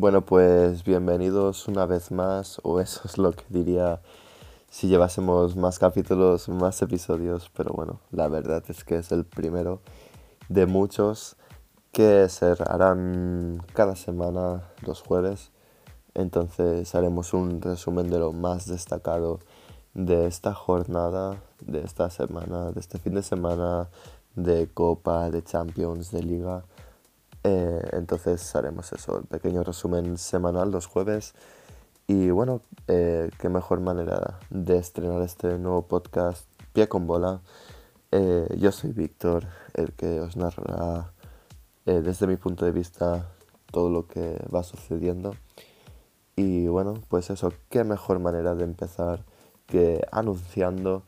Bueno, pues bienvenidos una vez más, o eso es lo que diría si llevásemos más capítulos, más episodios, pero bueno, la verdad es que es el primero de muchos que se harán cada semana los jueves. Entonces haremos un resumen de lo más destacado de esta jornada, de esta semana, de este fin de semana, de Copa, de Champions, de Liga. Eh, entonces haremos eso, el pequeño resumen semanal los jueves. Y bueno, eh, qué mejor manera de estrenar este nuevo podcast, Pie con Bola. Eh, yo soy Víctor, el que os narrará desde mi punto de vista todo lo que va sucediendo. Y bueno, pues eso, qué mejor manera de empezar que anunciando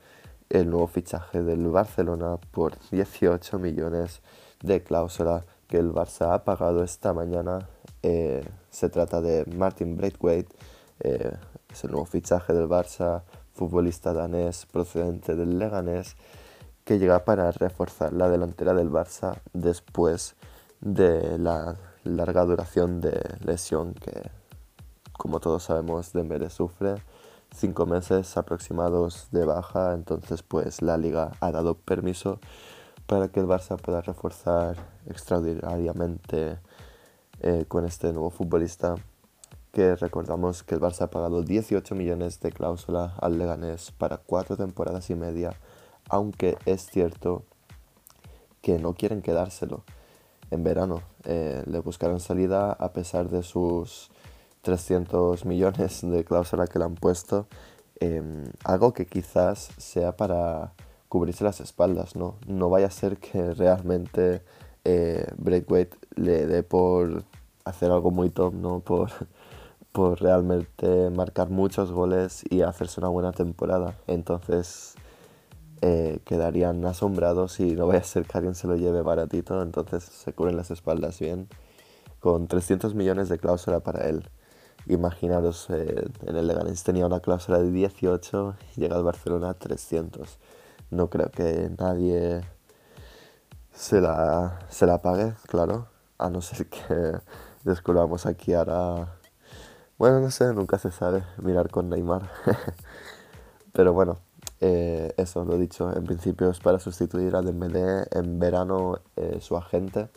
el nuevo fichaje del Barcelona por 18 millones de cláusula que el Barça ha pagado esta mañana. Eh, se trata de Martin Braithwaite, eh, es el nuevo fichaje del Barça, futbolista danés procedente del Leganés, que llega para reforzar la delantera del Barça después de la larga duración de lesión que, como todos sabemos, Dembélé sufre. Cinco meses aproximados de baja, entonces pues la liga ha dado permiso para que el Barça pueda reforzar extraordinariamente eh, con este nuevo futbolista que recordamos que el Barça ha pagado 18 millones de cláusula al Leganés para cuatro temporadas y media, aunque es cierto que no quieren quedárselo en verano. Eh, le buscaron salida a pesar de sus 300 millones de cláusula que le han puesto, em, algo que quizás sea para cubrirse las espaldas, ¿no? No vaya a ser que realmente eh, Breakweight le dé por hacer algo muy top, ¿no? Por, por realmente marcar muchos goles y hacerse una buena temporada. Entonces eh, quedarían asombrados y no vaya a ser que alguien se lo lleve baratito, entonces se cubren las espaldas bien. Con 300 millones de cláusula para él. Imaginaros, eh, en el Leganés tenía una cláusula de 18 y llega al Barcelona a 300 no creo que nadie se la, se la pague, claro, a no ser que descubramos aquí ahora... Bueno, no sé, nunca se sabe mirar con Neymar. Pero bueno, eh, eso lo he dicho, en principio es para sustituir a Dembélé en verano eh, su agente,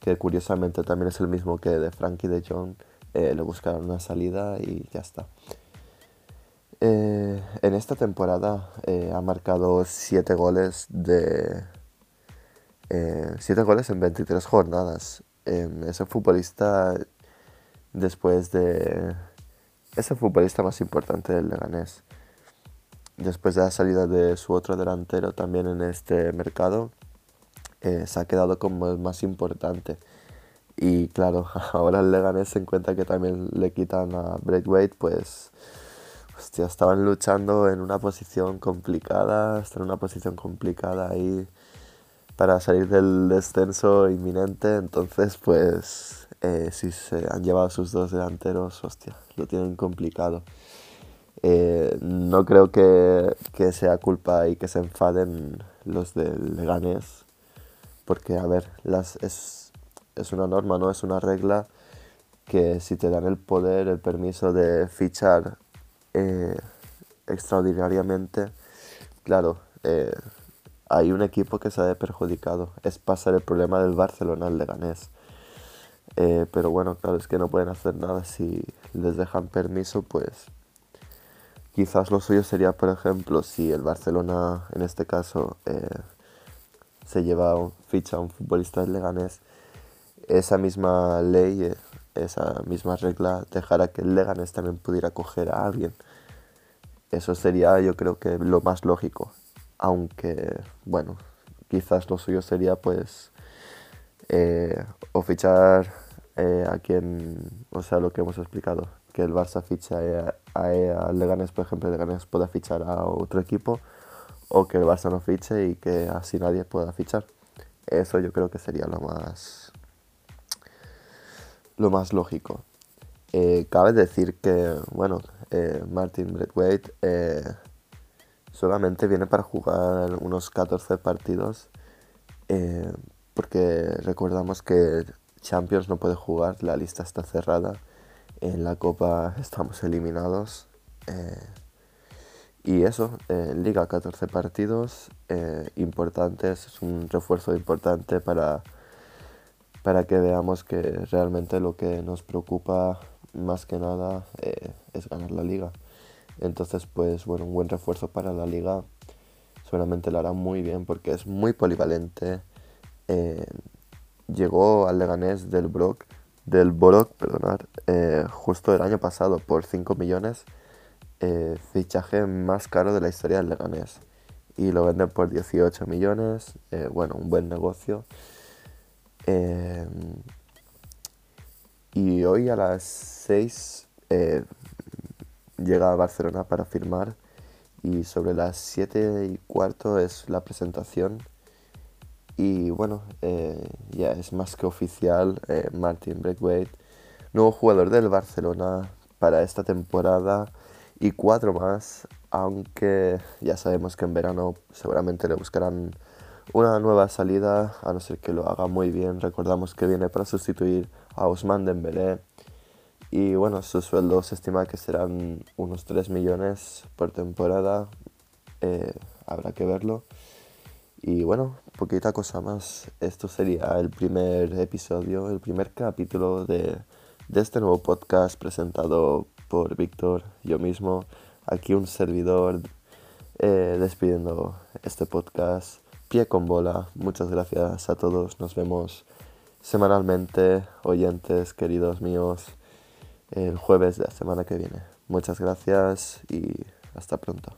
que curiosamente también es el mismo que de Frankie de Jong, eh, le buscaron una salida y ya está. Eh, en esta temporada eh, ha marcado 7 goles de. 7 eh, goles en 23 jornadas. Em, ese futbolista, después de. Es el futbolista más importante del Leganés. Después de la salida de su otro delantero también en este mercado, se ha quedado como el más importante. Y claro, ahora el Leganés se encuentra que también le quitan a Braithwaite, pues hostia, estaban luchando en una posición complicada, están en una posición complicada ahí para salir del descenso inminente, entonces pues eh, si se han llevado sus dos delanteros, hostia, lo tienen complicado. Eh, no creo que, que, sea culpa y que se enfaden los del Leganés, porque a ver, las, es, es una norma, no es una regla que si te dan el poder, el permiso de fichar eh, extraordinariamente, claro, eh, hay un equipo que se ha perjudicado. Es pasar el problema del Barcelona al Leganés. Eh, pero bueno, claro, es que no pueden hacer nada si les dejan permiso, pues quizás lo suyo sería, por ejemplo, si el Barcelona, en este caso, se lleva un, ficha a un futbolista del Leganés, esa misma ley esa misma regla dejara que el Leganés también pudiera coger a alguien. Eso sería yo creo que lo más lógico. Aunque, bueno, quizás lo suyo sería pues eh, o fichar eh, a quien, o sea, lo que hemos explicado, que el Barça ficha a, a, Leganés, por ejemplo, Leganés pueda fichar a otro equipo o que el Barça no fiche y que así nadie pueda fichar. Eso yo creo que sería lo más lo más lógico. Eh, cabe decir que, bueno, eh, Martin Braithwaite eh, solamente viene para jugar unos 14 partidos, porque recordamos que Champions no puede jugar, la lista está cerrada En la Copa estamos eliminados. Y eso, Liga 14 partidos importantes, es un refuerzo importante para, para que veamos que realmente lo que nos preocupa más que nada eh, es ganar la liga. Entonces, pues bueno, un buen refuerzo para la liga seguramente lo hará muy bien porque es muy polivalente. llegó al Leganés del Brock del Borok, perdonad, eh, justo el año pasado por 5 millones, eh, fichaje más caro de la historia del Leganés. Y lo venden por 18 millones, eh, bueno, un buen negocio. Y hoy a las 6 llega a Barcelona para firmar y sobre las 7 y cuarto es la presentación. Y bueno, eh, ya es más que oficial, eh, Martin Braithwaite, nuevo jugador del Barcelona para esta temporada y cuatro más, aunque ya sabemos que en verano seguramente le buscarán una nueva salida, a no ser que lo haga muy bien. Recordamos que viene para sustituir a Ousmane Dembélé. Y bueno, su sueldo se estima que serán unos 3 millones por temporada. Eh, habrá que verlo. Y bueno, poquita cosa más. Esto sería el primer episodio, el primer capítulo de, este nuevo podcast presentado por Víctor, yo mismo, aquí un servidor eh, despidiendo este podcast. Pie con bola. Muchas gracias a todos. Nos vemos semanalmente, oyentes queridos míos, el jueves de la semana que viene. Muchas gracias y hasta pronto.